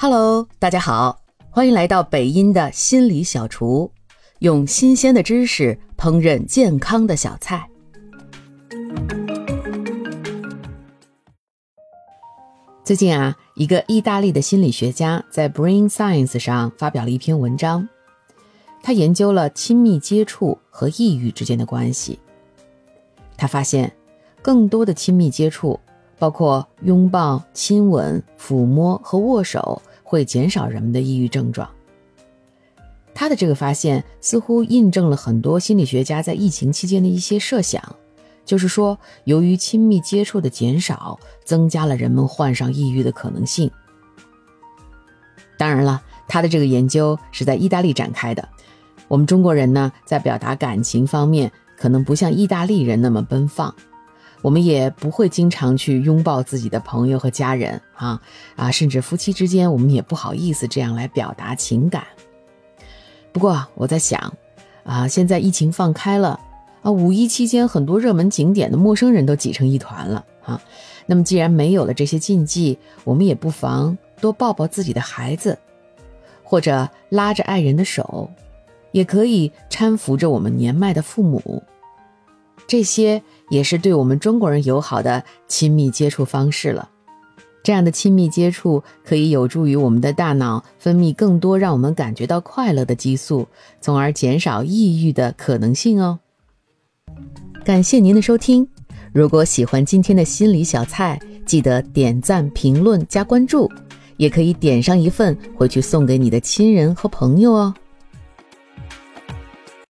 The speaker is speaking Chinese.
Hello，大家好，欢迎来到北音的心理小厨，用新鲜的知识烹饪健康的小菜。最近啊，一个意大利的心理学家在《Brain Science》上发表了一篇文章，他研究了亲密接触和抑郁之间的关系。他发现，更多的亲密接触，包括拥抱、亲吻、抚摸和握手。会减少人们的抑郁症状。他的这个发现似乎印证了很多心理学家在疫情期间的一些设想，就是说，由于亲密接触的减少，增加了人们患上抑郁的可能性。当然了，他的这个研究是在意大利展开的。我们中国人呢，在表达感情方面，可能不像意大利人那么奔放。我们也不会经常去拥抱自己的朋友和家人啊啊，甚至夫妻之间，我们也不好意思这样来表达情感。不过我在想，啊，现在疫情放开了啊，五一期间很多热门景点的陌生人都挤成一团了啊。那么既然没有了这些禁忌，我们也不妨多抱抱自己的孩子，或者拉着爱人的手，也可以搀扶着我们年迈的父母。这些也是对我们中国人友好的亲密接触方式了。这样的亲密接触可以有助于我们的大脑分泌更多让我们感觉到快乐的激素，从而减少抑郁的可能性哦。感谢您的收听。如果喜欢今天的心理小菜，记得点赞、评论、加关注，也可以点上一份回去送给你的亲人和朋友哦。